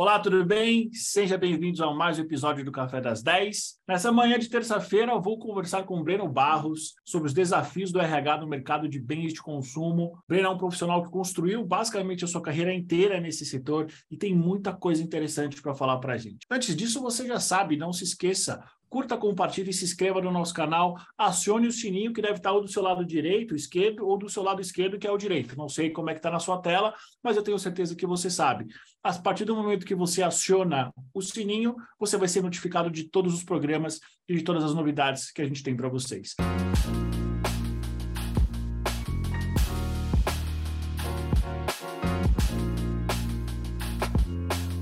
Olá, tudo bem? Sejam bem-vindos a mais um episódio do Café das 10. Nessa manhã de terça-feira, eu vou conversar com o Breno Barros sobre os desafios do RH no mercado de bens de consumo. Breno é um profissional que construiu basicamente a sua carreira inteira nesse setor e tem muita coisa interessante para falar para a gente. Antes disso, você já sabe, não se esqueça, curta, compartilhe, se inscreva no nosso canal, acione o sininho que deve estar ou do seu lado direito, esquerdo, ou do seu lado esquerdo, que é o direito. Não sei como é que está na sua tela, mas eu tenho certeza que você sabe. A partir do momento que você aciona o sininho, você vai ser notificado de todos os programas e de todas as novidades que a gente tem para vocês.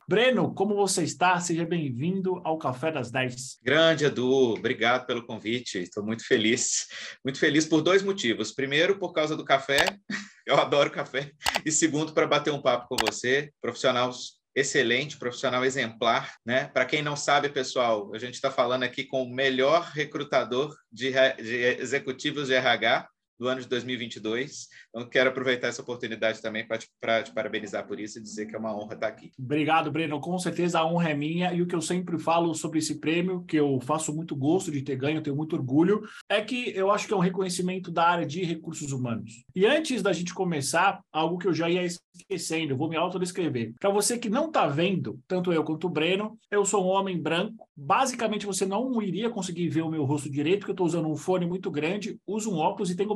Breno, como você está? Seja bem-vindo ao Café das 10. Grande, Edu. Obrigado pelo convite. Estou muito feliz. Muito feliz por dois motivos. Primeiro, por causa do café. Eu adoro café. E segundo, para bater um papo com você, profissional excelente, profissional exemplar, né? Para quem não sabe, pessoal, a gente está falando aqui com o melhor recrutador de, de executivos de RH do ano de 2022. Então, quero aproveitar essa oportunidade também para te, te, parabenizar por isso e dizer que é uma honra estar aqui. Obrigado, Breno. Com certeza a honra é minha. E o que eu sempre falo sobre esse prêmio, que eu faço muito gosto de ter ganho, tenho muito orgulho, é que eu acho que é um reconhecimento da área de recursos humanos. E antes da gente começar, algo que eu já ia esquecendo, vou me autodescrever. Para você que não está vendo, tanto eu quanto o Breno, eu sou um homem branco. Basicamente, você não iria conseguir ver o meu rosto direito, porque eu estou usando um fone muito grande, uso um óculos e tenho.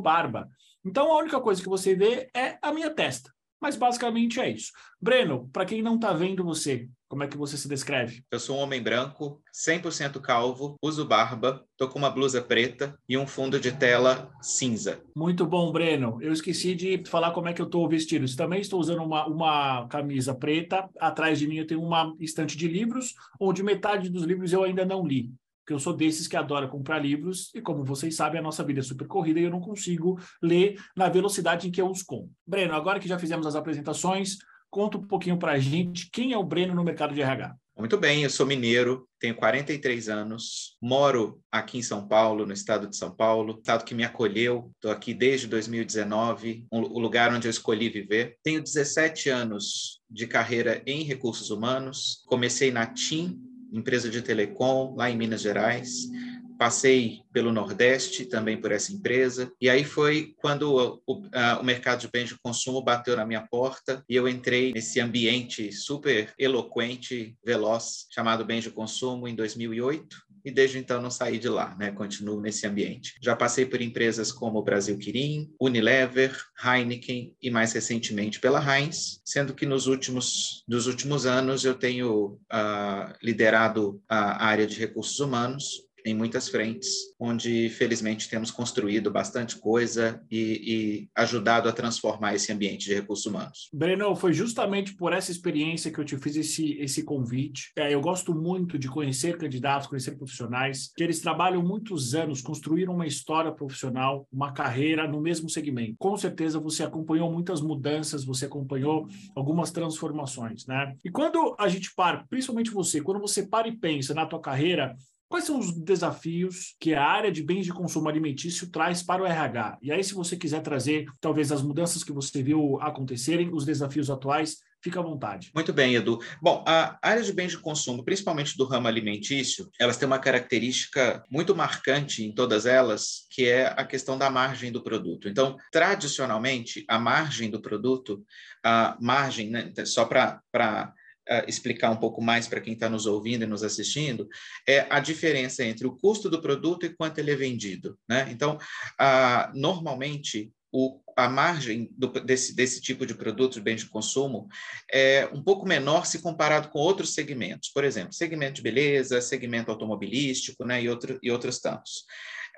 Então, a única coisa que você vê é a minha testa. Mas basicamente é isso. Breno, para quem não está vendo você, como é que você se descreve? Eu sou um homem branco, 100% calvo, uso barba, tô com uma blusa preta e um fundo de tela cinza. Muito bom, Breno. Eu esqueci de falar como é que eu estou vestido. Eu também estou usando uma, uma camisa preta. Atrás de mim eu tenho uma estante de livros, onde metade dos livros eu ainda não li porque eu sou desses que adora comprar livros e, como vocês sabem, a nossa vida é super corrida e eu não consigo ler na velocidade em que eu os compro. Breno, agora que já fizemos as apresentações, conta um pouquinho para a gente quem é o Breno no mercado de RH. Muito bem, eu sou mineiro, tenho 43 anos, moro aqui em São Paulo, no estado de São Paulo, estado que me acolheu, estou aqui desde 2019, um, o lugar onde eu escolhi viver. Tenho 17 anos de carreira em recursos humanos, comecei na TIM, empresa de telecom lá em Minas Gerais. Passei pelo Nordeste também por essa empresa. E aí foi quando o, a, o mercado de bens de consumo bateu na minha porta e eu entrei nesse ambiente super eloquente, veloz, chamado bens de consumo em 2008 e desde então não saí de lá, né? Continuo nesse ambiente. Já passei por empresas como Brasil Quirim, Unilever, Heineken e mais recentemente pela Heinz, sendo que nos últimos dos últimos anos eu tenho uh, liderado a área de recursos humanos em muitas frentes, onde felizmente temos construído bastante coisa e, e, ajudado a transformar esse ambiente de recursos humanos. Breno, foi justamente por essa experiência que eu te fiz esse, esse convite. É, eu gosto muito de conhecer candidatos, conhecer profissionais, que eles trabalham muitos anos, construíram uma história profissional, uma carreira no mesmo segmento. Com certeza você acompanhou muitas mudanças, você acompanhou algumas transformações, né? E quando a gente para, principalmente você, quando você para e pensa na tua carreira, Quais são os desafios que a área de bens de consumo alimentício traz para o RH? E aí, se você quiser trazer, talvez, as mudanças que você viu acontecerem, os desafios atuais, fica à vontade. Muito bem, Edu. Bom, a área de bens de consumo, principalmente do ramo alimentício, elas têm uma característica muito marcante em todas elas, que é a questão da margem do produto. Então, tradicionalmente, a margem do produto, a margem, né, só para uh, explicar um pouco mais para quem está nos ouvindo e nos assistindo, é a diferença entre o custo do produto e quanto ele é vendido. Né? Então, uh, normalmente, o, a margem do, desse, desse tipo de produto de bem de consumo é um pouco menor se comparado com outros segmentos. Por exemplo, segmento de beleza, segmento automobilístico né, e, outro, e outros tantos.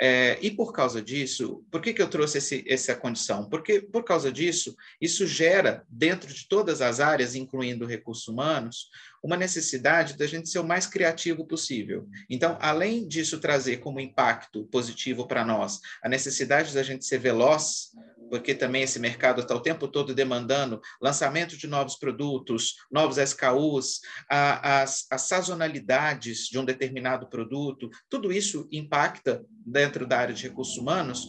É, e por causa disso, por que, que eu trouxe esse, essa condição? Porque, por causa disso, isso gera, dentro de todas as áreas, incluindo recursos humanos, uma necessidade da gente ser o mais criativo possível. Então, além disso trazer como impacto positivo para nós a necessidade da gente ser veloz, porque também esse mercado está o tempo todo demandando lançamento de novos produtos, novos SKUs, a, as, as sazonalidades de um determinado produto, tudo isso impacta dentro da área de recursos humanos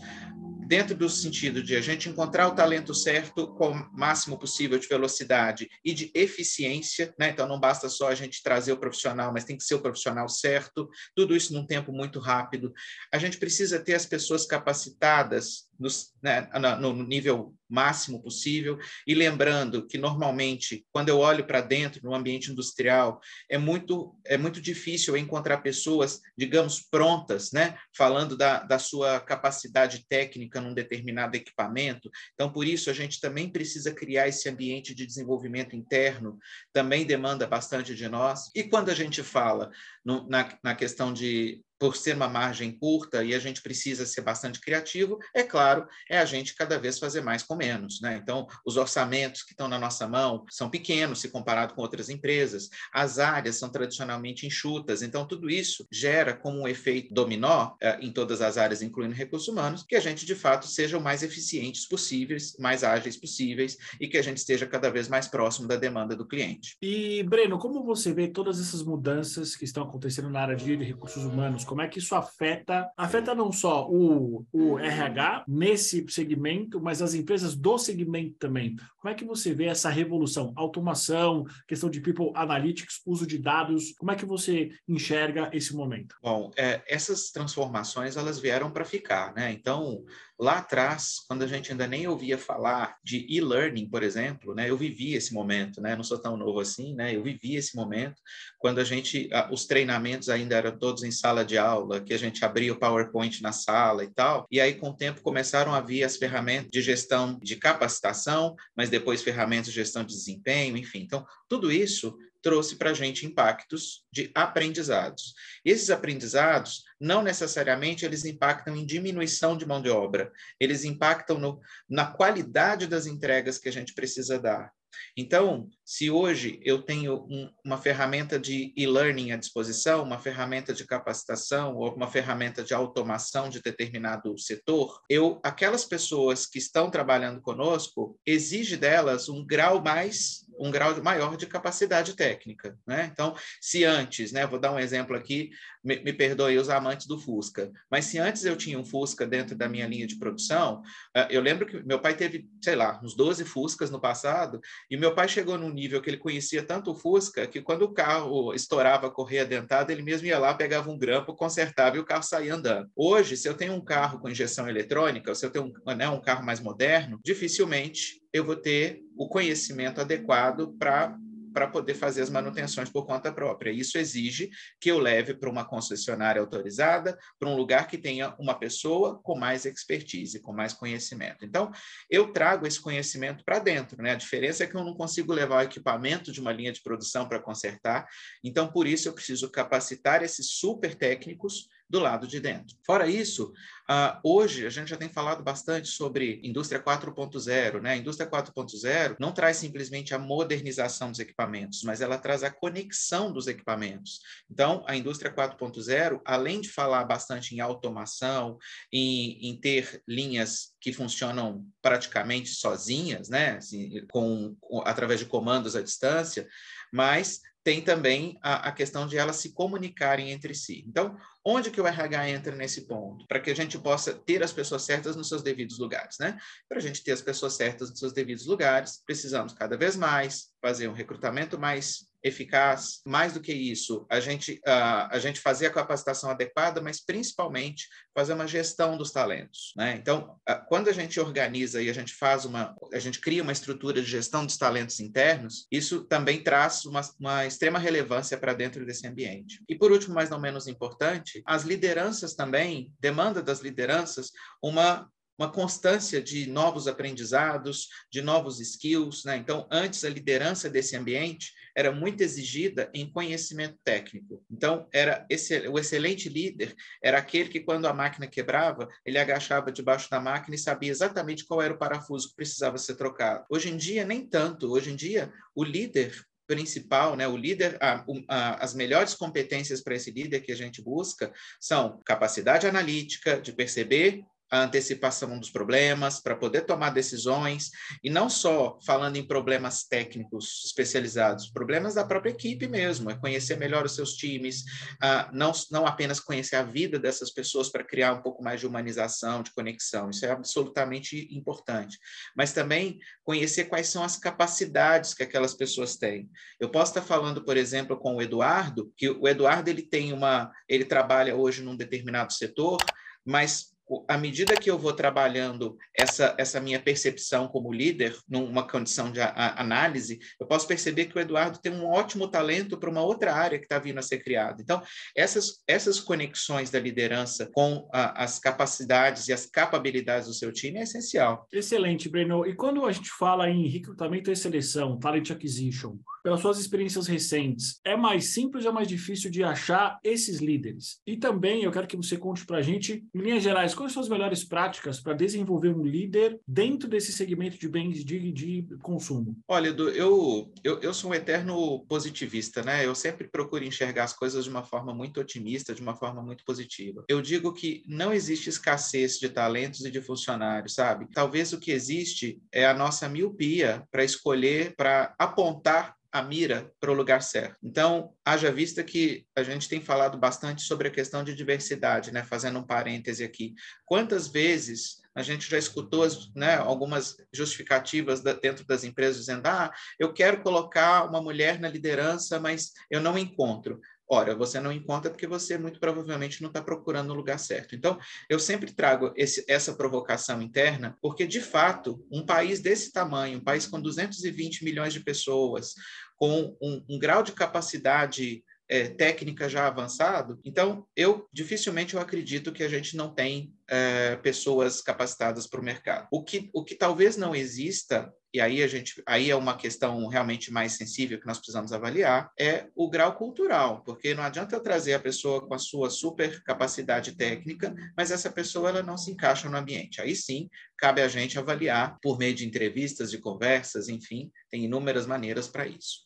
dentro do sentido de a gente encontrar o talento certo com o máximo possível de velocidade e de eficiência, né? Então não basta só a gente trazer o profissional, mas tem que ser o profissional certo, tudo isso num tempo muito rápido. A gente precisa ter as pessoas capacitadas no, né, no nível máximo possível. E lembrando que, normalmente, quando eu olho para dentro, no ambiente industrial, é muito, é muito difícil encontrar pessoas, digamos, prontas, né? falando da, da sua capacidade técnica num determinado equipamento. Então, por isso, a gente também precisa criar esse ambiente de desenvolvimento interno, também demanda bastante de nós. E quando a gente fala no, na, na questão de por ser uma margem curta e a gente precisa ser bastante criativo, é claro, é a gente cada vez fazer mais com menos. Né? Então, os orçamentos que estão na nossa mão são pequenos se comparado com outras empresas, as áreas são tradicionalmente enxutas, então tudo isso gera como um efeito dominó eh, em todas as áreas, incluindo recursos humanos, que a gente de fato seja o mais eficientes possíveis, mais ágeis possíveis e que a gente esteja cada vez mais próximo da demanda do cliente. E, Breno, como você vê todas essas mudanças que estão acontecendo na área de recursos humanos? Como é que isso afeta, afeta não só o, o RH nesse segmento, mas as empresas do segmento também. Como é que você vê essa revolução? Automação, questão de people analytics, uso de dados, como é que você enxerga esse momento? Bom, é, essas transformações elas vieram para ficar, né? Então, Lá atrás, quando a gente ainda nem ouvia falar de e-learning, por exemplo, né, eu vivi esse momento, né, não sou tão novo assim, né, eu vivi esse momento quando a gente, os treinamentos ainda eram todos em sala de aula, que a gente abria o PowerPoint na sala e tal, e aí com o tempo começaram a vir as ferramentas de gestão de capacitação, mas depois ferramentas de gestão de desempenho, enfim. Então, tudo isso trouxe para a gente impactos de aprendizados. Esses aprendizados, não necessariamente eles impactam em diminuição de mão de obra, eles impactam no, na qualidade das entregas que a gente precisa dar. Então, se hoje eu tenho um, uma ferramenta de e-learning à disposição, uma ferramenta de capacitação ou uma ferramenta de automação de determinado setor, eu aquelas pessoas que estão trabalhando conosco exige delas um grau mais um grau maior de capacidade técnica. Né? Então, se antes, né, vou dar um exemplo aqui, me, me, perdoe os amantes do Fusca, mas se antes eu tinha um Fusca dentro da minha linha de produção, uh, eu lembro que meu pai teve, sei lá, uns 12 Fuscas no passado, e meu pai chegou num nível que ele conhecia tanto o Fusca que quando o carro estourava a correia dentada, ele mesmo ia lá, pegava um grampo, consertava e o carro saía andando. Hoje, se eu tenho um carro com injeção eletrônica, ou se eu tenho um, né, um carro mais moderno, dificilmente eu vou ter o conhecimento adequado para para poder fazer as manutenções por conta própria. Isso exige que eu leve para uma concessionária autorizada, para um lugar que tenha uma pessoa com mais expertise, com mais conhecimento. Então, eu trago esse conhecimento para dentro, né? A diferença é que eu não consigo levar o equipamento de uma linha de produção para consertar. Então, por isso eu preciso capacitar esses super técnicos do lado de dentro. Fora isso, uh, hoje a gente já tem falado bastante sobre indústria 4.0, né? A indústria 4.0 não traz simplesmente a modernização dos equipamentos, mas ela traz a conexão dos equipamentos. Então, a indústria 4.0, além de falar bastante em automação, em, em ter linhas que funcionam praticamente sozinhas, né? Assim, com, com, através de comandos à distância, mas tem também a, a, questão de elas se comunicarem entre si. Então, onde que o RH entra nesse ponto? Para que a gente possa ter as pessoas certas nos seus devidos lugares, né? Para a gente ter as pessoas certas nos seus devidos lugares, precisamos cada vez mais fazer um recrutamento mais eficaz. Mais do que isso, a gente, uh, a gente fazer a capacitação adequada, mas principalmente fazer uma gestão dos talentos. Né? Então, uh, quando a gente organiza e a gente faz uma, a gente cria uma estrutura de gestão dos talentos internos, isso também traz uma, uma extrema relevância para dentro desse ambiente. E por último, mas não menos importante, as lideranças também, demanda das lideranças, uma uma constância de novos aprendizados, de novos skills. Né? Então, antes, a liderança desse ambiente era muito exigida em conhecimento técnico. Então, era esse, o excelente líder era aquele que, quando a máquina quebrava, ele agachava debaixo da máquina e sabia exatamente qual era o parafuso que precisava ser trocado. Hoje em dia, nem tanto. Hoje em dia, o líder principal, né, o líder, a, a, as melhores competências para esse líder que a gente busca são capacidade analítica de perceber a antecipação dos problemas, para poder tomar decisões, e não só falando em problemas técnicos especializados, problemas da própria equipe mesmo, é conhecer melhor os seus times, uh, não, não apenas conhecer a vida dessas pessoas para criar um pouco mais de humanização, de conexão, isso é absolutamente importante, mas também conhecer quais são as capacidades que aquelas pessoas têm. Eu posso estar falando, por exemplo, com o Eduardo, que o Eduardo ele tem uma, ele trabalha hoje num determinado setor, mas à medida que eu vou trabalhando essa, essa minha percepção como líder, numa condição de a, a, análise, eu posso perceber que o Eduardo tem um ótimo talento para uma outra área que está vindo a ser criada. Então, essas, essas conexões da liderança com a, as capacidades e as capabilidades do seu time é essencial. Excelente, Breno. E quando a gente fala em recrutamento e seleção, talent acquisition, pelas suas experiências recentes, é mais simples ou é mais difícil de achar esses líderes? E também eu quero que você conte para a gente, em linhas gerais, quais são as melhores práticas para desenvolver um líder dentro desse segmento de bens de, de consumo? Olha, Edu, eu, eu, eu sou um eterno positivista, né? Eu sempre procuro enxergar as coisas de uma forma muito otimista, de uma forma muito positiva. Eu digo que não existe escassez de talentos e de funcionários, sabe? Talvez o que existe é a nossa miopia para escolher, para apontar a mira para o lugar certo. Então, haja vista que a gente tem falado bastante sobre a questão de diversidade, né? Fazendo um parêntese aqui. Quantas vezes a gente já escutou né, algumas justificativas da, dentro das empresas dizendo: ah, eu quero colocar uma mulher na liderança, mas eu não encontro. Ora, você não encontra porque você muito provavelmente não está procurando o lugar certo. Então, eu sempre trago esse, essa provocação interna, porque, de fato, um país desse tamanho, um país com 220 milhões de pessoas, com um, um grau de capacidade é, técnica já avançado, então eu dificilmente eu acredito que a gente não tem é, pessoas capacitadas para o mercado. O que, o que talvez não exista e aí a gente aí é uma questão realmente mais sensível que nós precisamos avaliar é o grau cultural, porque não adianta eu trazer a pessoa com a sua super capacidade técnica, mas essa pessoa ela não se encaixa no ambiente. Aí sim, cabe a gente avaliar por meio de entrevistas, de conversas, enfim, tem inúmeras maneiras para isso.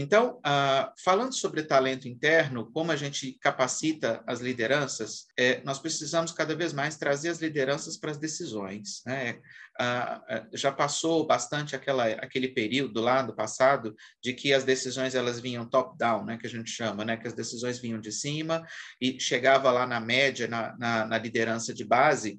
Então, falando sobre talento interno, como a gente capacita as lideranças, é, nós precisamos cada vez mais trazer as lideranças para as decisões. Né? Já passou bastante aquela, aquele período lá do passado de que as decisões elas vinham top-down, né, que a gente chama, né, que as decisões vinham de cima e chegava lá na média, na, na, na liderança de base,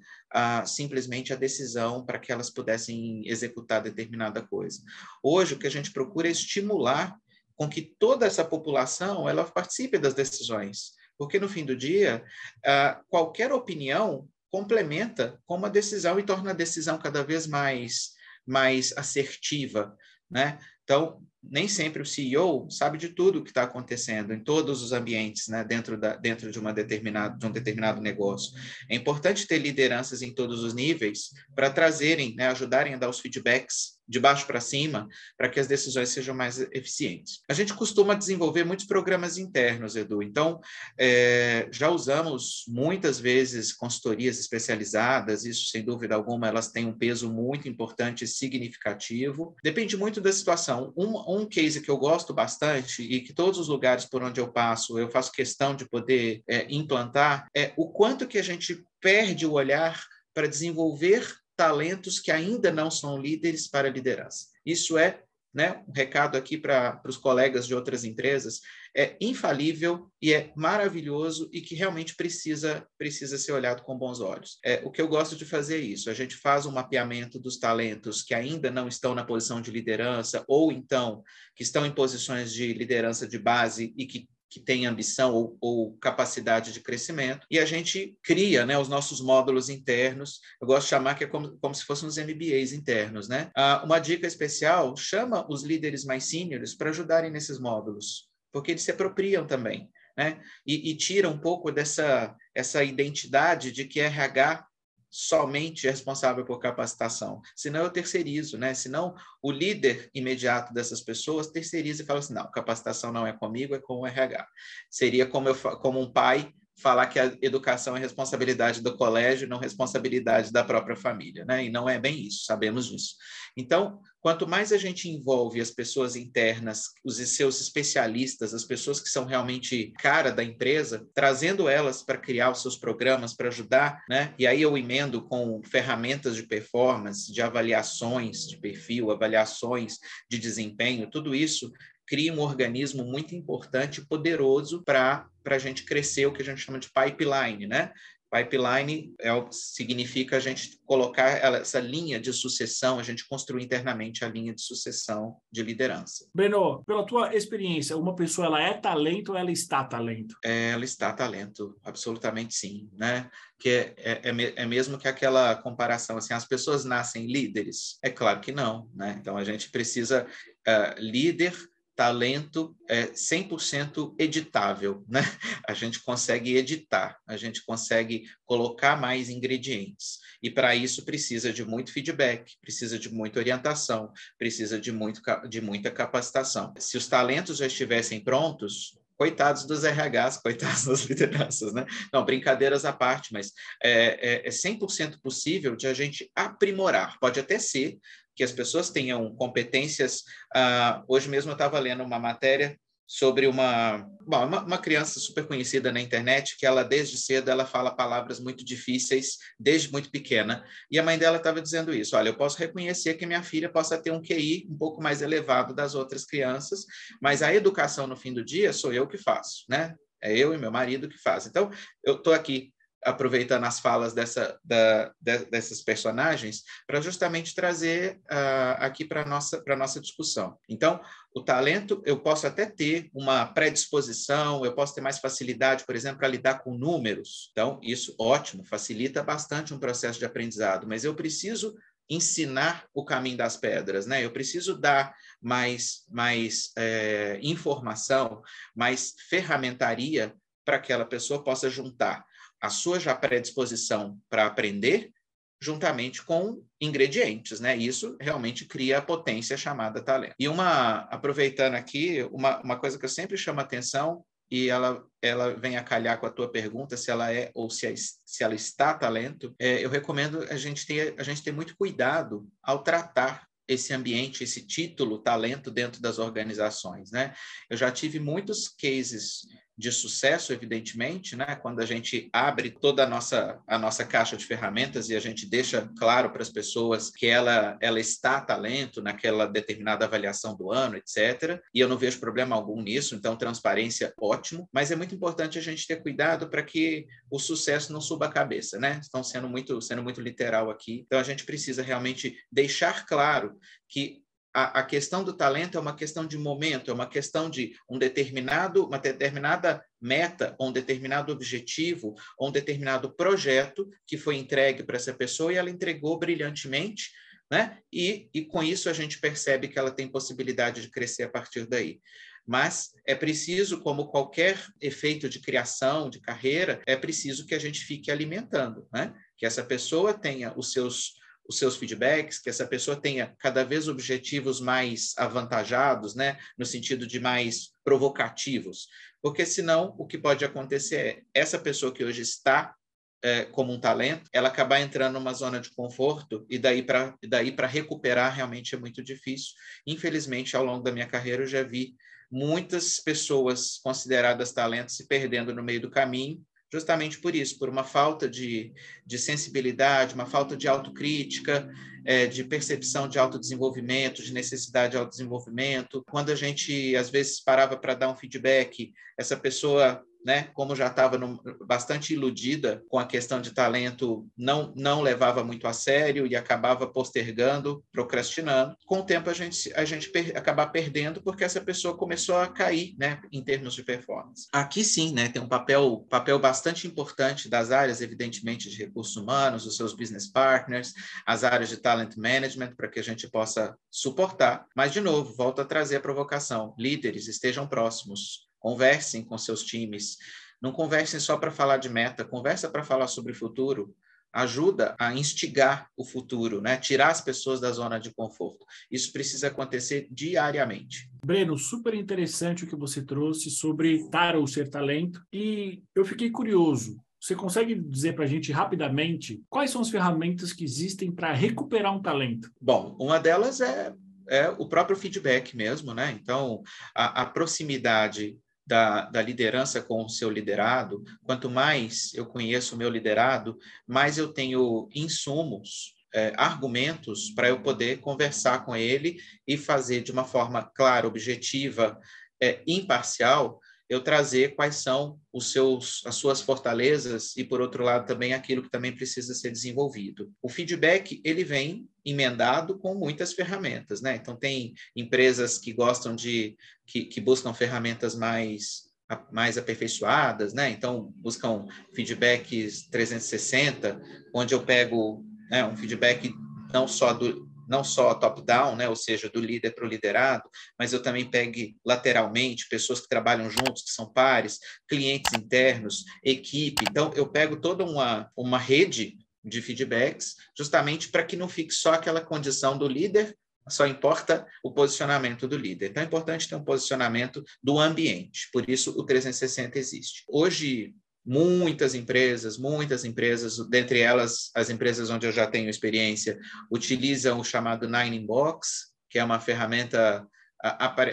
simplesmente a decisão para que elas pudessem executar determinada coisa. Hoje, o que a gente procura é estimular com que toda essa população ela participe das decisões, porque no fim do dia uh, qualquer opinião complementa com uma decisão e torna a decisão cada vez mais mais assertiva, né? Então nem sempre o CEO sabe de tudo o que está acontecendo em todos os ambientes, né, dentro, da, dentro de, uma determinada, de um determinado negócio. É importante ter lideranças em todos os níveis para trazerem, né, ajudarem a dar os feedbacks de baixo para cima, para que as decisões sejam mais eficientes. A gente costuma desenvolver muitos programas internos, Edu. Então, é, já usamos muitas vezes consultorias especializadas, isso sem dúvida alguma, elas têm um peso muito importante e significativo. Depende muito da situação. Um, um case que eu gosto bastante e que todos os lugares por onde eu passo eu faço questão de poder é, implantar é o quanto que a gente perde o olhar para desenvolver talentos que ainda não são líderes para liderança. Isso é né, um recado aqui para os colegas de outras empresas, é infalível e é maravilhoso e que realmente precisa precisa ser olhado com bons olhos. É, o que eu gosto de fazer é isso, a gente faz um mapeamento dos talentos que ainda não estão na posição de liderança ou então que estão em posições de liderança de base e que que tem ambição ou, ou, capacidade de crescimento, e a gente cria né, os nossos módulos internos, eu gosto de chamar que é como, como se fossem os MBAs internos. Né? Ah, uma dica especial, chama os líderes mais sêniores para ajudarem nesses módulos, porque eles se apropriam também. Né? E, e tira um pouco dessa essa identidade de que RH somente responsável por capacitação, senão eu terceirizo, né? Senão o líder imediato dessas pessoas terceiriza e fala assim, não, capacitação não é comigo, é com o RH. Seria como, eu, como um pai falar que a educação é responsabilidade do colégio, não responsabilidade da própria família, né? E não é bem isso, sabemos disso. Então, quanto mais a gente envolve as pessoas internas, os seus especialistas, as pessoas que são realmente cara da empresa, trazendo elas para criar os seus programas, para ajudar, né? E aí eu emendo com ferramentas de performance, de avaliações de perfil, avaliações de desempenho, tudo isso cria um organismo muito importante e poderoso para a gente crescer o que a gente chama de pipeline, né? Pipeline é, significa a gente colocar essa linha de sucessão, a gente construir internamente a linha de sucessão de liderança. Breno, pela tua experiência, uma pessoa ela é talento ou ela está talento? É, ela está talento, absolutamente sim, né? Que é, é, é, é mesmo que aquela comparação assim, as pessoas nascem líderes? É claro que não, né? Então a gente precisa uh, líder talento é 100% editável, né? A gente consegue editar, a gente consegue colocar mais ingredientes. E para isso precisa de muito feedback, precisa de muita orientação, precisa de, muito, de muita capacitação. Se os talentos já estivessem prontos, coitados dos RHs, coitados das lideranças, né? Não, brincadeiras à parte, mas é, é, é 100% possível de a gente aprimorar. Pode até ser que as pessoas tenham competências. Uh, hoje mesmo eu estava lendo uma matéria sobre uma, bom, uma, uma, criança super conhecida na internet que ela desde cedo ela fala palavras muito difíceis desde muito pequena e a mãe dela estava dizendo isso olha eu posso reconhecer que minha filha possa ter um QI um pouco mais elevado das outras crianças mas a educação no fim do dia sou eu que faço né é eu e meu marido que faz então eu estou aqui aproveitando as falas dessa, da, de, dessas personagens, para justamente trazer uh, aqui para a nossa, nossa discussão. Então, o talento, eu posso até ter uma predisposição, eu posso ter mais facilidade, por exemplo, para lidar com números. Então, isso, ótimo, facilita bastante um processo de aprendizado, mas eu preciso ensinar o caminho das pedras, né? Eu preciso dar mais, mais é, informação, mais ferramentaria para que aquela pessoa possa juntar a sua já predisposição para aprender, juntamente com ingredientes, né? Isso realmente cria a potência chamada talento. E uma, aproveitando aqui, uma, uma coisa que eu sempre chamo atenção, e ela, ela vem a calhar com a tua pergunta, se ela é ou se, é, se ela está talento, é, eu recomendo a gente, ter, a gente ter muito cuidado ao tratar esse ambiente, esse título, talento dentro das organizações, né? Eu já tive muitos cases de sucesso, evidentemente, né? quando a gente abre toda a nossa, a nossa caixa de ferramentas e a gente deixa claro para as pessoas que ela, ela está talento naquela determinada avaliação do ano, etc. E eu não vejo problema algum nisso, então transparência, ótimo. Mas é muito importante a gente ter cuidado para que o sucesso não suba a cabeça, né? Estão sendo muito, sendo muito literal aqui. Então a gente precisa realmente deixar claro que a, a, questão do talento é uma questão de momento, é uma questão de um determinado, uma determinada meta, ou um determinado objetivo, ou um determinado projeto que foi entregue para essa pessoa e ela entregou brilhantemente, né? E, e com isso a gente percebe que ela tem possibilidade de crescer a partir daí. Mas é preciso, como qualquer efeito de criação, de carreira, é preciso que a gente fique alimentando, né? Que essa pessoa tenha os seus os seus feedbacks, que essa pessoa tenha cada vez objetivos mais avantajados, né, no sentido de mais provocativos, porque senão o que pode acontecer é essa pessoa que hoje está é, como um talento, ela acabar entrando numa zona de conforto e daí para daí para recuperar realmente é muito difícil. Infelizmente, ao longo da minha carreira eu já vi muitas pessoas consideradas talentos se perdendo no meio do caminho justamente por isso, por uma falta de, de sensibilidade, uma falta de autocrítica, é, de percepção de autodesenvolvimento, de necessidade de autodesenvolvimento. Quando a gente, às vezes, parava para dar um feedback, essa pessoa né, como já estava bastante iludida com a questão de talento, não, não levava muito a sério e acabava postergando, procrastinando. Com o tempo, a gente, a gente per, acabar perdendo porque essa pessoa começou a cair né, em termos de performance. Aqui sim, né, tem um papel, papel bastante importante das áreas, evidentemente, de recursos humanos, os seus business partners, as áreas de talent management, para que a gente possa suportar. Mas, de novo, volto a trazer a provocação: líderes estejam próximos Conversem com seus times. Não conversem só para falar de meta, conversa para falar sobre futuro. Ajuda a instigar o futuro, né? tirar as pessoas da zona de conforto. Isso precisa acontecer diariamente. Breno, super interessante o que você trouxe sobre estar ou ser talento. E eu fiquei curioso. Você consegue dizer para a gente rapidamente quais são as ferramentas que existem para recuperar um talento? Bom, uma delas é, é o próprio feedback mesmo, né? Então, a, a proximidade da, da, liderança com o seu liderado, quanto mais eu conheço o meu liderado, mais eu tenho insumos, é, argumentos para eu poder conversar com ele e fazer de uma forma clara, objetiva, é, imparcial, eu trazer quais são os seus, as suas fortalezas e, por outro lado, também aquilo que também precisa ser desenvolvido. O feedback, ele vem emendado com muitas ferramentas, né? Então, tem empresas que gostam de, que, que buscam ferramentas mais mais aperfeiçoadas, né? Então, buscam feedbacks 360, onde eu pego né, um feedback não só do, não só top-down, né, ou seja, do líder para o liderado, mas eu também pegue lateralmente pessoas que trabalham juntos, que são pares, clientes internos, equipe. Então, eu pego toda uma, uma rede de feedbacks, justamente para que não fique só aquela condição do líder, só importa o posicionamento do líder. Então, é importante ter um posicionamento do ambiente, por isso o 360 existe. Hoje, Muitas empresas, muitas empresas, dentre elas as empresas onde eu já tenho experiência, utilizam o chamado Nine Inbox, que é uma ferramenta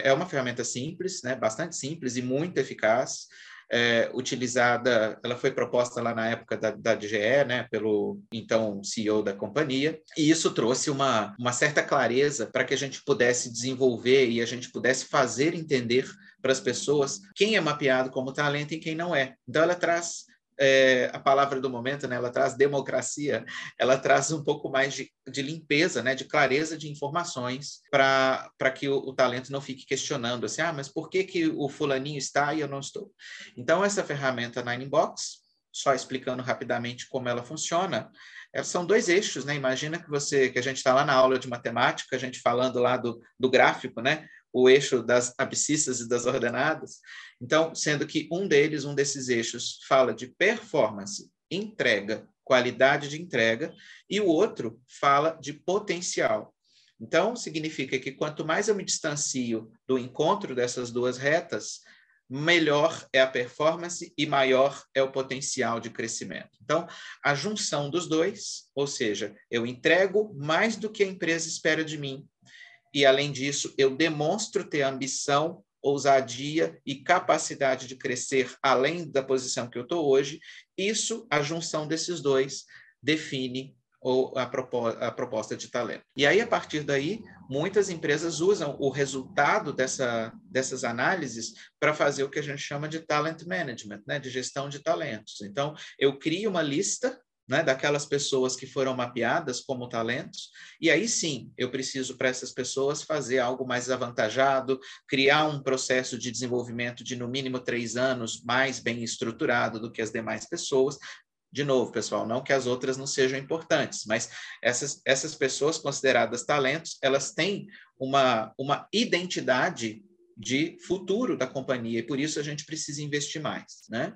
é uma ferramenta simples, né, bastante simples e muito eficaz, é, utilizada, ela foi proposta lá na época da, da DGE, né, pelo então CEO da companhia, e isso trouxe uma, uma certa clareza para que a gente pudesse desenvolver e a gente pudesse fazer entender para as pessoas quem é mapeado como talento e quem não é. Então, ela traz é, a palavra do momento, né? ela traz democracia, ela traz um pouco mais de, de limpeza, né? de clareza de informações para que o, o, talento não fique questionando assim, ah, mas por que, que o fulaninho está e eu não estou? Então, essa ferramenta Ninebox, só explicando rapidamente como ela funciona, é, são dois eixos, né? Imagina que você, que a gente está lá na aula de matemática, a gente falando lá do, do gráfico, né? O eixo das abscissas e das ordenadas. Então, sendo que um deles, um desses eixos, fala de performance, entrega, qualidade de entrega, e o outro fala de potencial. Então, significa que quanto mais eu me distancio do encontro dessas duas retas, melhor é a performance e maior é o potencial de crescimento. Então, a junção dos dois, ou seja, eu entrego mais do que a empresa espera de mim, e, além disso, eu demonstro ter ambição, ousadia e capacidade de crescer além da posição que eu estou hoje. Isso, a junção desses dois, define ou a, proposta de talento. E aí, a partir daí, muitas empresas usam o resultado dessa, dessas análises para fazer o que a gente chama de talent management, né, de gestão de talentos. Então, eu crio uma lista né, daquelas pessoas que foram mapeadas como talentos, e aí sim eu preciso para essas pessoas fazer algo mais avantajado, criar um processo de desenvolvimento de no mínimo três anos mais bem estruturado do que as demais pessoas. De novo, pessoal, não que as outras não sejam importantes, mas essas, essas pessoas consideradas talentos, elas têm uma, uma identidade de futuro da companhia, e por isso a gente precisa investir mais, né?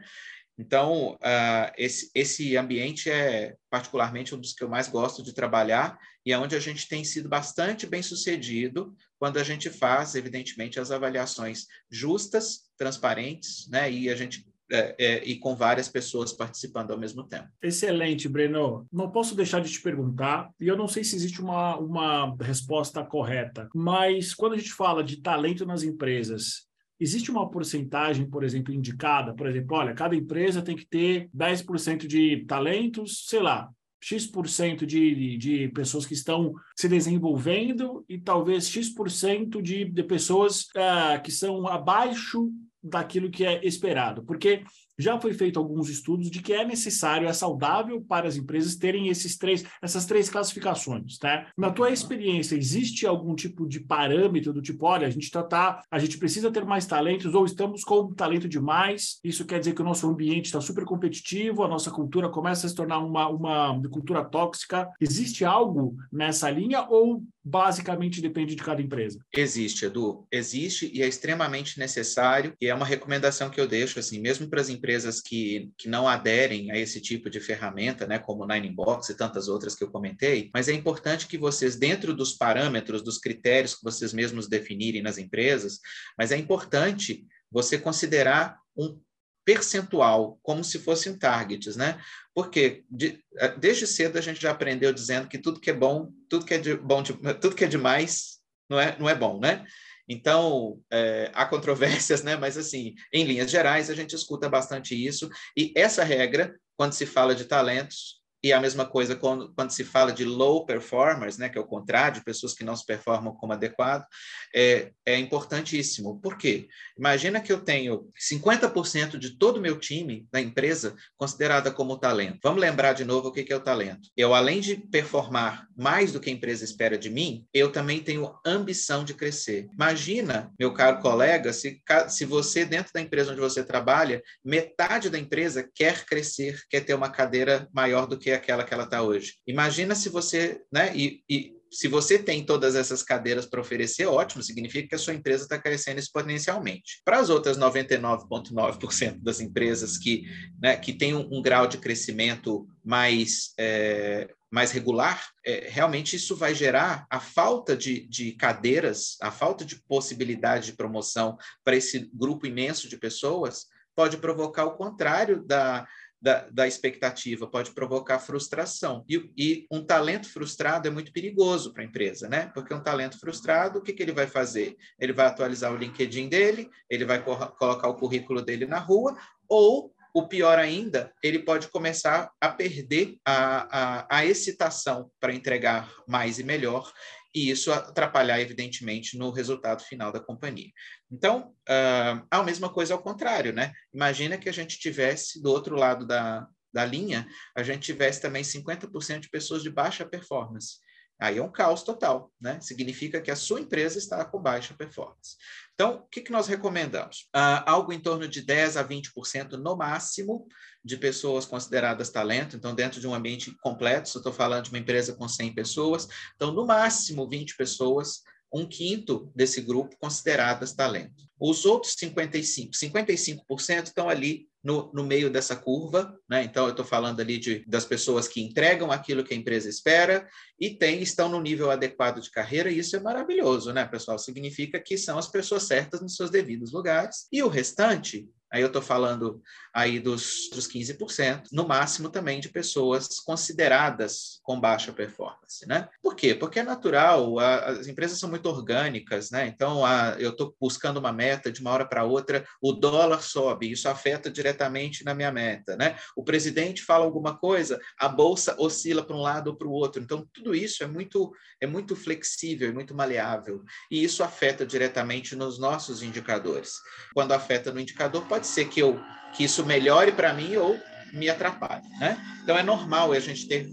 Então, uh, esse, esse ambiente é particularmente um dos que eu mais gosto de trabalhar e é onde a gente tem sido bastante bem sucedido quando a gente faz, evidentemente, as avaliações justas, transparentes, né? E a gente é, é, e com várias pessoas participando ao mesmo tempo. Excelente, Breno. Não posso deixar de te perguntar, e eu não sei se existe uma, uma resposta correta, mas quando a gente fala de talento nas empresas, Existe uma porcentagem, por exemplo, indicada? Por exemplo, olha, cada empresa tem que ter 10% de talentos, sei lá, X% de, de pessoas que estão se desenvolvendo e talvez X% de, de pessoas uh, que são abaixo daquilo que é esperado. Porque já foi feito alguns estudos de que é necessário, é saudável para as empresas terem esses três, essas três classificações, tá? Na tua experiência, existe algum tipo de parâmetro do tipo, olha, a gente tá, tá a gente precisa ter mais talentos ou estamos com talento demais? Isso quer dizer que o nosso ambiente está super competitivo, a nossa cultura começa a se tornar uma, uma cultura tóxica. Existe algo nessa linha ou basicamente depende de cada empresa? Existe, Edu. Existe e é extremamente necessário e é uma recomendação que eu deixo, assim, mesmo para as empresas empresas que, que não aderem a esse tipo de ferramenta, né, como Nine Box e tantas outras que eu comentei, mas é importante que vocês, dentro dos parâmetros, dos critérios que vocês mesmos definirem nas empresas, mas é importante você considerar um percentual, como se fossem targets, né? Porque de, eh, desde cedo a gente já aprendeu dizendo que tudo que é bom, tudo que é de, bom, de, tudo que é demais não é, não é bom, né? Então, é, há controvérsias, né? mas, assim, em linhas gerais, a gente escuta bastante isso. E essa regra, quando se fala de talentos, e a mesma coisa quando, quando se fala de low performers, né, que é o contrário, pessoas que não se performam como adequado, é, é importantíssimo. Por quê? Imagina que eu tenho 50% de todo o meu time da empresa considerada como talento. Vamos lembrar de novo o que é o talento. Eu, além de performar mais do que a empresa espera de mim, eu também tenho ambição de crescer. Imagina, meu caro colega, se, se você, dentro da empresa onde você trabalha, metade da empresa quer crescer, quer ter uma cadeira maior do que que aquela que ela está hoje. Imagina se você, né? E, e se você tem todas essas cadeiras para oferecer, ótimo, significa que a sua empresa está crescendo exponencialmente. Para as outras 99,9% das empresas que, né, que têm um, um grau de crescimento mais, é, mais regular, é, realmente isso vai gerar a falta de, de cadeiras, a falta de possibilidade de promoção para esse grupo imenso de pessoas, pode provocar o contrário da, da, da expectativa, pode provocar frustração. E, e, um talento frustrado é muito perigoso para a empresa, né? Porque um talento frustrado, o que, que ele vai fazer? Ele vai atualizar o LinkedIn dele, ele vai colocar o currículo dele na rua, ou o pior ainda, ele pode começar a perder a, a, a excitação para entregar mais e melhor, e isso atrapalhar, evidentemente, no resultado final da companhia. Então, uh, a mesma coisa ao contrário, né? Imagina que a gente tivesse do outro lado da, da linha, a gente tivesse também 50% de pessoas de baixa performance. Aí é um caos total, né? Significa que a sua empresa está com baixa performance. Então, o que, que nós recomendamos? Uh, algo em torno de 10 a 20% no máximo de pessoas consideradas talento. Então, dentro de um ambiente completo, se eu estou falando de uma empresa com 100 pessoas, então, no máximo 20 pessoas um quinto desse grupo consideradas talento. Os outros 55, 55% estão ali no, no meio dessa curva, né? Então eu estou falando ali de, das pessoas que entregam aquilo que a empresa espera e tem, estão no nível adequado de carreira, e isso é maravilhoso, né, pessoal? Significa que são as pessoas certas nos seus devidos lugares, e o restante Aí eu estou falando aí dos, dos 15%, no máximo também de pessoas consideradas com baixa performance, né? Por quê? Porque é natural, a, as empresas são muito orgânicas, né? Então, a, eu estou buscando uma meta de uma hora para outra, o dólar sobe, isso afeta diretamente na minha meta, né? O presidente fala alguma coisa, a bolsa oscila para um lado ou para o outro. Então, tudo isso é muito, é muito flexível, é muito maleável, e isso afeta diretamente nos nossos indicadores. Quando afeta no indicador, pode pode ser que, eu, que isso melhore para mim ou me atrapalhe, né? Então é normal a gente ter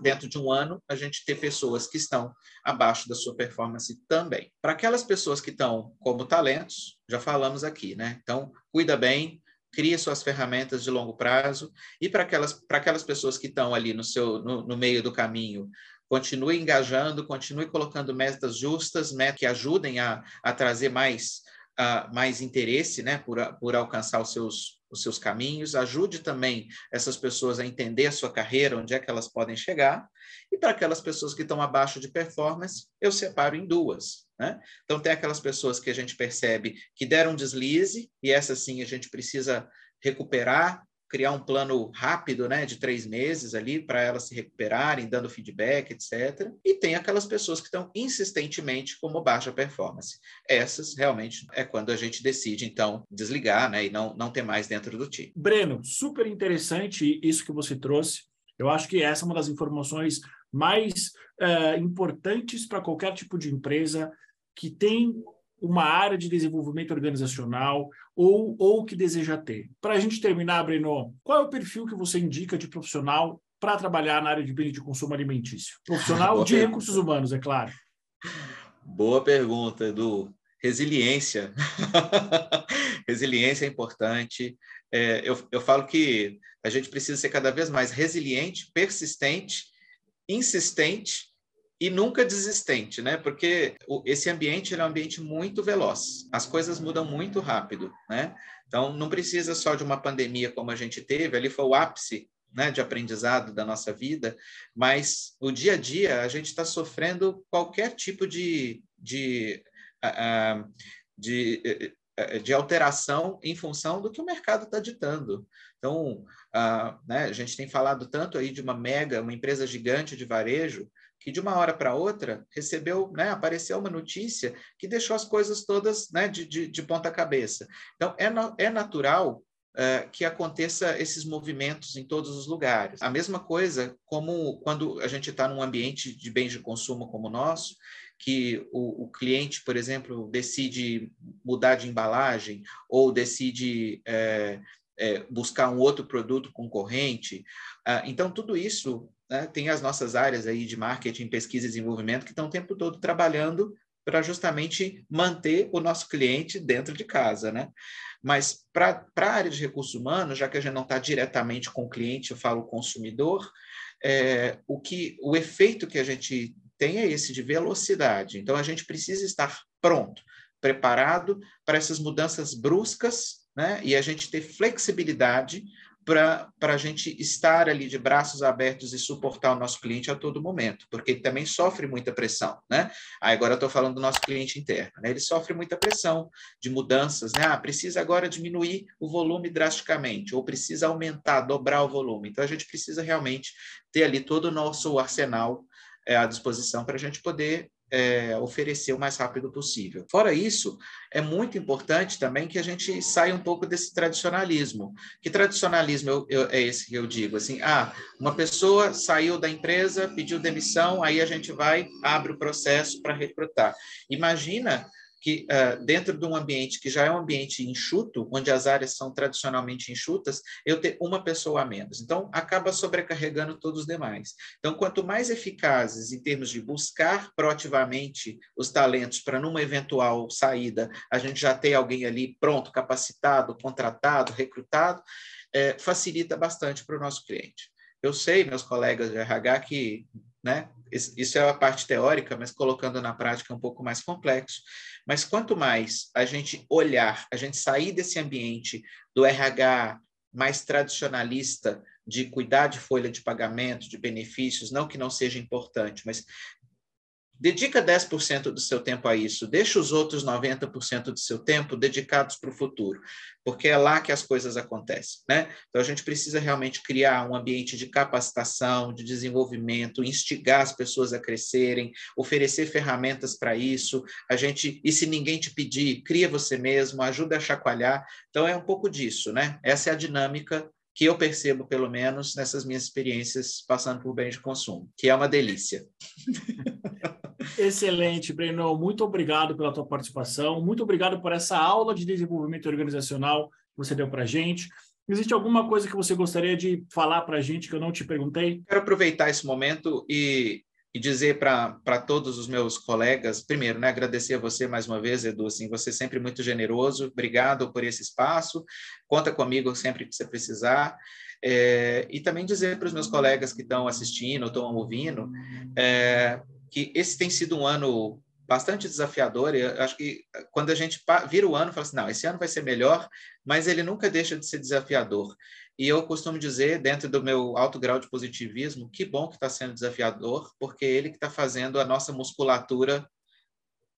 dentro de um ano a gente ter pessoas que estão abaixo da sua performance também. Para aquelas pessoas que estão como talentos, já falamos aqui, né? Então cuida bem, cria suas ferramentas de longo prazo e para aquelas para aquelas pessoas que estão ali no seu no, no meio do caminho continue engajando, continue colocando metas justas, metas que ajudem a, a trazer mais uh, mais interesse né, por, por alcançar os seus, os seus caminhos, ajude também essas pessoas a entender a sua carreira, onde é que elas podem chegar, e para aquelas pessoas que estão abaixo de performance, eu separo em duas. Né? Então, tem aquelas pessoas que a gente percebe que deram um deslize, e essa sim a gente precisa recuperar, criar um plano rápido, né, de três meses ali para elas se recuperarem, dando feedback, etc. E tem aquelas pessoas que estão insistentemente como baixa performance. Essas realmente é quando a gente decide então desligar, né, e não não ter mais dentro do time. Breno, super interessante isso que você trouxe. Eu acho que essa é uma das informações mais é, importantes para qualquer tipo de empresa que tem uma área de desenvolvimento organizacional ou, ou que deseja ter. Para a gente terminar, Breno, qual é o perfil que você indica de profissional para trabalhar na área de bens de consumo alimentício? Profissional de recursos humanos, é claro. Boa pergunta, Edu. Resiliência. Resiliência é importante. É, eu, eu falo que a gente precisa ser cada vez mais resiliente, persistente, insistente e nunca desistente, né? Porque esse ambiente é um ambiente muito veloz. As coisas mudam muito rápido, né? Então, não precisa só de uma pandemia como a gente teve, ali foi o ápice né, de aprendizado da nossa vida, mas o dia a dia a gente está sofrendo qualquer tipo de, de, de, eh, eh, de alteração em função do que o mercado está ditando. Então, uh, né, a gente tem falado tanto aí de uma mega, uma empresa gigante de varejo, que de uma hora para outra recebeu, né, apareceu uma notícia que deixou as coisas todas né, de, de, de ponta cabeça. Então, é, no, é natural Uh, que aconteça esses movimentos em todos os lugares. A mesma coisa como quando a gente está num ambiente de bens de consumo como o nosso, que o, o, cliente, por exemplo, decide mudar de embalagem ou decide é, é, buscar um outro produto concorrente. Uh, então, tudo isso né, tem as nossas áreas aí de marketing, pesquisa e desenvolvimento que estão o tempo todo trabalhando para justamente manter o nosso cliente dentro de casa, né? Mas para a área de recursos humanos, já que a gente não está diretamente com o cliente, eu falo consumidor, é, o que o efeito que a gente tem é esse de velocidade. Então a gente precisa estar pronto, preparado para essas mudanças bruscas, né? E a gente ter flexibilidade para a gente estar ali de braços abertos e suportar o nosso cliente a todo momento, porque ele também sofre muita pressão, né? Agora eu estou falando do nosso cliente interno, né? Ele sofre muita pressão de mudanças, né? Ah, precisa agora diminuir o volume drasticamente, ou precisa aumentar, dobrar o volume. Então a gente precisa realmente ter ali todo o nosso arsenal é, à disposição para a gente poder é, oferecer o mais rápido possível. Fora isso, é muito importante também que a gente saia um pouco desse tradicionalismo. Que tradicionalismo eu, eu, é esse que eu digo? Assim, ah, uma pessoa saiu da empresa, pediu demissão, aí a gente vai, abre o processo para recrutar. Imagina que uh, dentro de um ambiente que já é um ambiente enxuto, onde as áreas são tradicionalmente enxutas, eu ter uma pessoa a menos. Então, acaba sobrecarregando todos os demais. Então, quanto mais eficazes em termos de buscar proativamente os talentos para numa eventual saída, a gente já ter alguém ali pronto, capacitado, contratado, recrutado, é, facilita bastante para o nosso cliente. Eu sei, meus colegas de RH, que né, isso é a parte teórica, mas colocando na prática é um pouco mais complexo. Mas quanto mais a gente olhar, a gente sair desse ambiente do RH mais tradicionalista, de cuidar de folha de pagamento, de benefícios, não que não seja importante, mas Dedica 10% do seu tempo a isso, deixa os outros 90% do seu tempo dedicados para o futuro, porque é lá que as coisas acontecem, né? Então a gente precisa realmente criar um ambiente de capacitação, de desenvolvimento, instigar as pessoas a crescerem, oferecer ferramentas para isso. A gente, e se ninguém te pedir, cria você mesmo, ajuda a chacoalhar. Então é um pouco disso, né? Essa é a dinâmica que eu percebo, pelo menos, nessas minhas experiências passando por bens de consumo, que é uma delícia. Excelente, Breno. Muito obrigado pela tua participação. Muito obrigado por essa aula de desenvolvimento organizacional que você deu para a gente. Existe alguma coisa que você gostaria de falar para a gente que eu não te perguntei? Quero aproveitar esse momento e, e dizer para todos os meus colegas, primeiro, né, agradecer a você mais uma vez, Edu, assim, você é sempre muito generoso, obrigado por esse espaço, conta comigo sempre que você precisar. É, e também dizer para os meus colegas que estão assistindo ou estão ouvindo, é, que esse tem sido um ano bastante desafiador. Eu acho que quando a gente vira o ano, fala assim, não, esse ano vai ser melhor, mas ele nunca deixa de ser desafiador. E eu costumo dizer, dentro do meu alto grau de positivismo, que bom que está sendo desafiador, porque é ele que está fazendo a nossa musculatura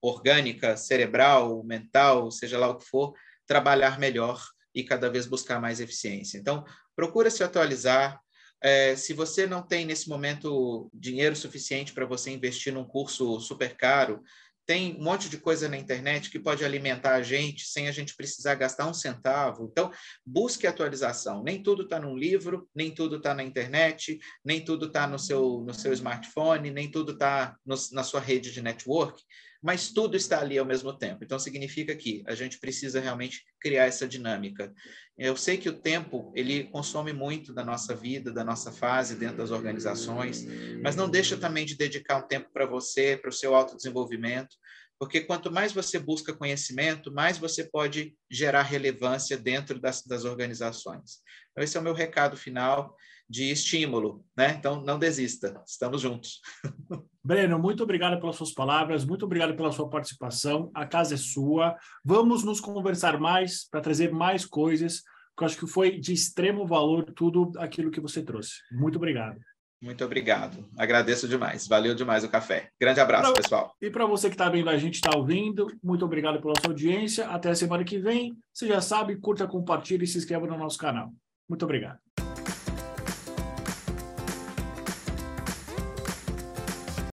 orgânica, cerebral, mental, seja lá o que for, trabalhar melhor e cada vez buscar mais eficiência. Então, procura se atualizar, é, se você não tem nesse momento dinheiro suficiente para você investir num curso super caro, tem um monte de coisa na internet que pode alimentar a gente sem a gente precisar gastar um centavo. Então, busque atualização. Nem tudo está num livro, nem tudo está na internet, nem tudo está no seu, no seu smartphone, nem tudo está na sua rede de network mas tudo está ali ao mesmo tempo. Então significa que a gente precisa realmente criar essa dinâmica. Eu sei que o tempo ele consome muito da nossa vida, da nossa fase dentro das organizações, mas não deixa também de dedicar um tempo para você, para o seu autodesenvolvimento, porque quanto mais você busca conhecimento, mais você pode gerar relevância dentro das, das organizações. Então, esse é o meu recado final de estímulo, né? Então, não desista, estamos juntos. Breno, muito obrigado pelas suas palavras, muito obrigado pela sua participação. A casa é sua. Vamos nos conversar mais para trazer mais coisas, porque eu acho que foi de extremo valor tudo aquilo que você trouxe. Muito obrigado. Muito obrigado. Agradeço demais. Valeu demais o café. Grande abraço, pra, pessoal. E para você que está vendo a gente, está ouvindo, muito obrigado pela sua audiência. Até a semana que vem. Você já sabe, curta, compartilhe e se inscreva no nosso canal. Muito obrigado.